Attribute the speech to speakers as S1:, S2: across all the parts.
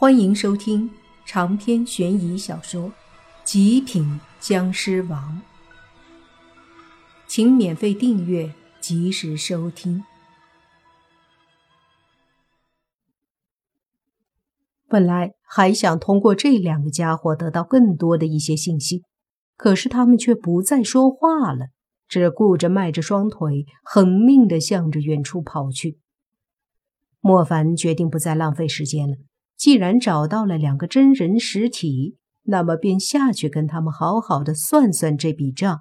S1: 欢迎收听长篇悬疑小说《极品僵尸王》，请免费订阅，及时收听。本来还想通过这两个家伙得到更多的一些信息，可是他们却不再说话了，只顾着迈着双腿，狠命的向着远处跑去。莫凡决定不再浪费时间了。既然找到了两个真人实体，那么便下去跟他们好好的算算这笔账。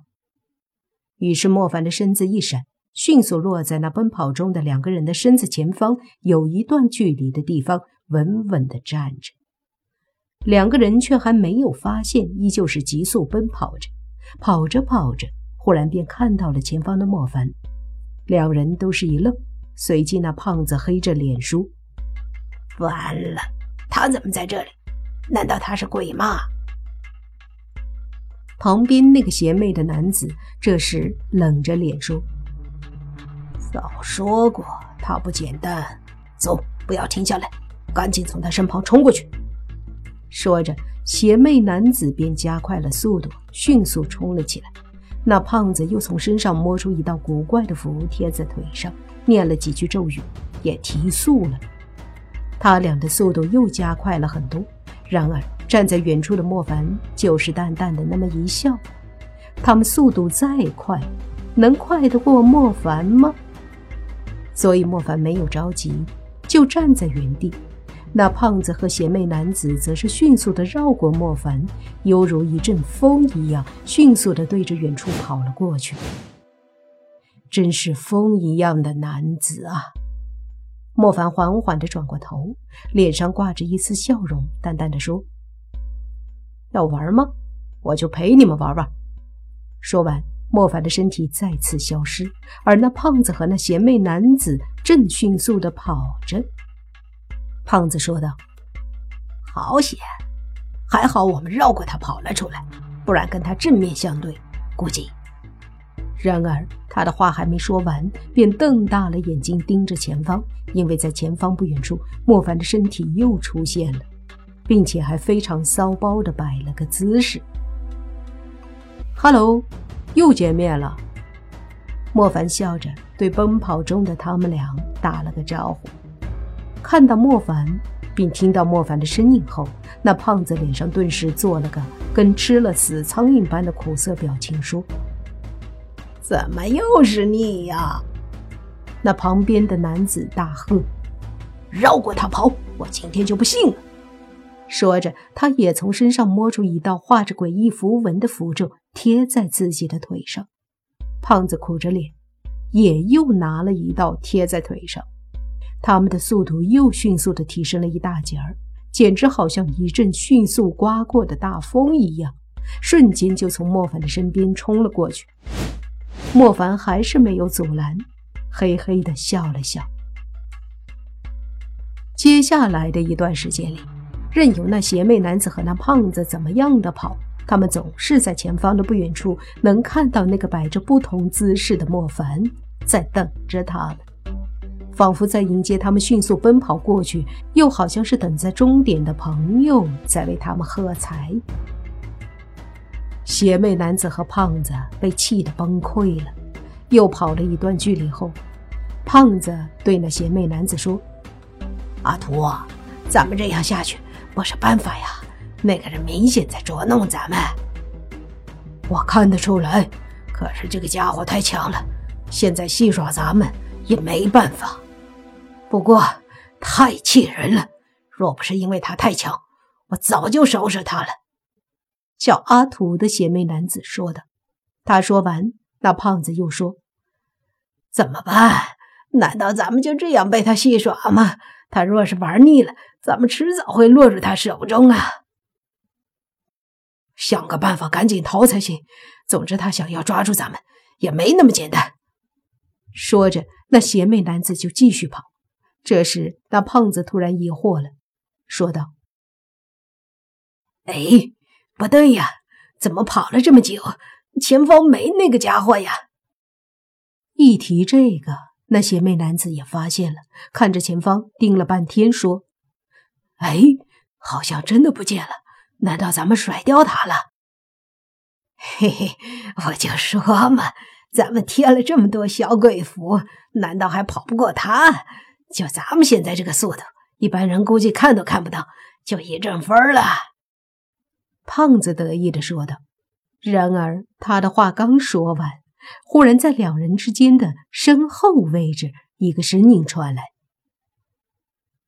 S1: 于是莫凡的身子一闪，迅速落在那奔跑中的两个人的身子前方有一段距离的地方，稳稳的站着。两个人却还没有发现，依旧是急速奔跑着。跑着跑着，忽然便看到了前方的莫凡。两人都是一愣，随即那胖子黑着脸说：“
S2: 完了。”他怎么在这里？难道他是鬼吗？
S1: 旁边那个邪魅的男子这时冷着脸说：“
S2: 早说过他不简单，走，不要停下来，赶紧从他身旁冲过去。”
S1: 说着，邪魅男子便加快了速度，迅速冲了起来。那胖子又从身上摸出一道古怪的符，贴在腿上，念了几句咒语，也提速了。他俩的速度又加快了很多，然而站在远处的莫凡就是淡淡的那么一笑。他们速度再快，能快得过莫凡吗？所以莫凡没有着急，就站在原地。那胖子和邪魅男子则是迅速的绕过莫凡，犹如一阵风一样，迅速的对着远处跑了过去。真是风一样的男子啊！莫凡缓缓地转过头，脸上挂着一丝笑容，淡淡的说：“要玩吗？我就陪你们玩玩。”说完，莫凡的身体再次消失，而那胖子和那邪魅男子正迅速地跑着。胖子说道：“
S2: 好险，还好我们绕过他跑了出来，不然跟他正面相对，估计……”
S1: 然而，他的话还没说完，便瞪大了眼睛盯着前方，因为在前方不远处，莫凡的身体又出现了，并且还非常骚包的摆了个姿势。“Hello，又见面了。”莫凡笑着对奔跑中的他们俩打了个招呼。看到莫凡，并听到莫凡的声音后，那胖子脸上顿时做了个跟吃了死苍蝇般的苦涩表情，说。
S2: 怎么又是你呀？
S1: 那旁边的男子大喝：“
S2: 绕过他跑，我今天就不信了！”
S1: 说着，他也从身上摸出一道画着诡异符文的符咒，贴在自己的腿上。胖子苦着脸，也又拿了一道贴在腿上。他们的速度又迅速的提升了一大截儿，简直好像一阵迅速刮过的大风一样，瞬间就从莫凡的身边冲了过去。莫凡还是没有阻拦，嘿嘿的笑了笑。接下来的一段时间里，任由那邪魅男子和那胖子怎么样的跑，他们总是在前方的不远处能看到那个摆着不同姿势的莫凡在等着他们，仿佛在迎接他们迅速奔跑过去，又好像是等在终点的朋友在为他们喝彩。邪魅男子和胖子被气得崩溃了，又跑了一段距离后，胖子对那邪魅男子说：“
S2: 阿图，咱们这样下去不是办法呀！那个人明显在捉弄咱们。我看得出来，可是这个家伙太强了，现在戏耍咱们也没办法。不过太气人了，若不是因为他太强，我早就收拾他了。”
S1: 叫阿土的邪魅男子说的。他说完，那胖子又说：“
S2: 怎么办？难道咱们就这样被他戏耍吗？他若是玩腻了，咱们迟早会落入他手中啊！想个办法赶紧逃才行。总之，他想要抓住咱们，也没那么简单。”
S1: 说着，那邪魅男子就继续跑。这时，那胖子突然疑惑了，说道：“
S2: 哎。”不对呀，怎么跑了这么久，前方没那个家伙呀？
S1: 一提这个，那邪魅男子也发现了，看着前方盯了半天，说：“
S2: 哎，好像真的不见了。难道咱们甩掉他了？嘿嘿，我就说嘛，咱们贴了这么多小鬼符，难道还跑不过他？就咱们现在这个速度，一般人估计看都看不到，就一阵风了。
S1: 胖子得意的说道。然而，他的话刚说完，忽然在两人之间的身后位置，一个声音传来：“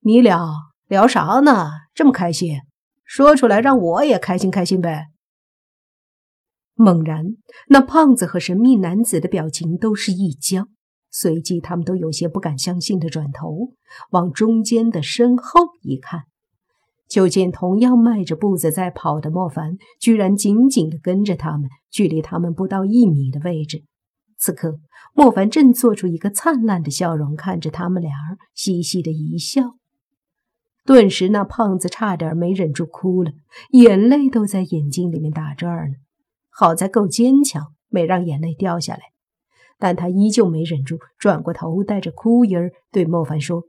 S1: 你俩聊啥呢？这么开心？说出来让我也开心开心呗。”猛然，那胖子和神秘男子的表情都是一僵，随即他们都有些不敢相信的转头往中间的身后一看。就见同样迈着步子在跑的莫凡，居然紧紧地跟着他们，距离他们不到一米的位置。此刻，莫凡正做出一个灿烂的笑容，看着他们俩儿，嘻嘻的一笑。顿时，那胖子差点没忍住哭了，眼泪都在眼睛里面打转呢。好在够坚强，没让眼泪掉下来。但他依旧没忍住，转过头，带着哭音儿对莫凡说：“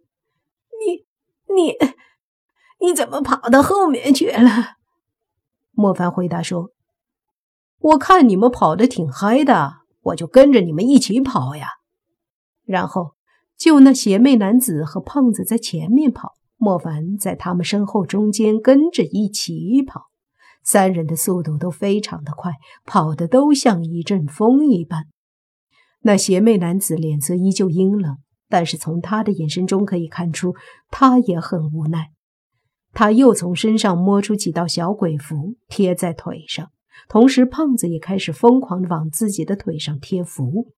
S2: 你，你。”你怎么跑到后面去了？
S1: 莫凡回答说：“我看你们跑得挺嗨的，我就跟着你们一起跑呀。”然后，就那邪魅男子和胖子在前面跑，莫凡在他们身后中间跟着一起跑。三人的速度都非常的快，跑的都像一阵风一般。那邪魅男子脸色依旧阴冷，但是从他的眼神中可以看出，他也很无奈。他又从身上摸出几道小鬼符，贴在腿上。同时，胖子也开始疯狂地往自己的腿上贴符。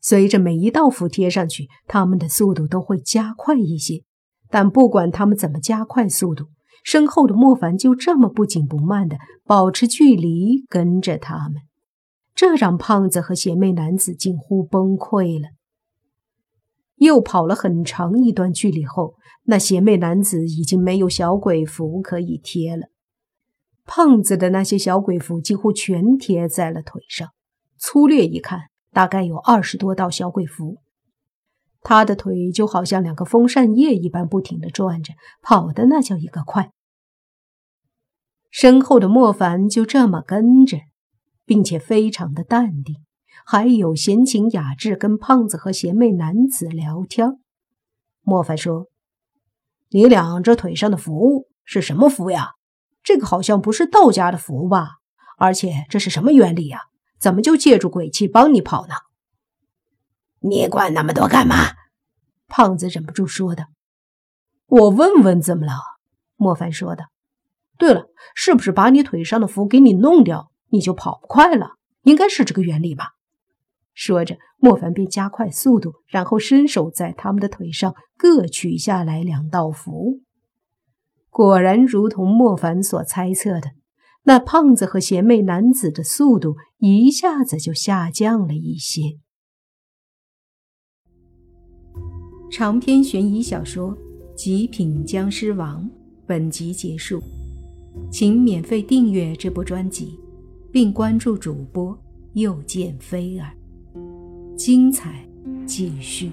S1: 随着每一道符贴上去，他们的速度都会加快一些。但不管他们怎么加快速度，身后的莫凡就这么不紧不慢地保持距离跟着他们，这让胖子和邪魅男子近乎崩溃了。又跑了很长一段距离后，那邪魅男子已经没有小鬼符可以贴了。胖子的那些小鬼符几乎全贴在了腿上，粗略一看，大概有二十多道小鬼符。他的腿就好像两个风扇叶一般，不停地转着，跑的那叫一个快。身后的莫凡就这么跟着，并且非常的淡定。还有闲情雅致跟胖子和邪魅男子聊天。莫凡说：“你俩这腿上的符是什么符呀？这个好像不是道家的符吧？而且这是什么原理呀？怎么就借助鬼气帮你跑呢？”
S2: 你管那么多干嘛？
S1: 胖子忍不住说的。“我问问怎么了？”莫凡说的。“对了，是不是把你腿上的符给你弄掉，你就跑不快了？应该是这个原理吧？”说着，莫凡便加快速度，然后伸手在他们的腿上各取下来两道符。果然，如同莫凡所猜测的，那胖子和邪魅男子的速度一下子就下降了一些。长篇悬疑小说《极品僵尸王》本集结束，请免费订阅这部专辑，并关注主播又见菲儿。精彩继续。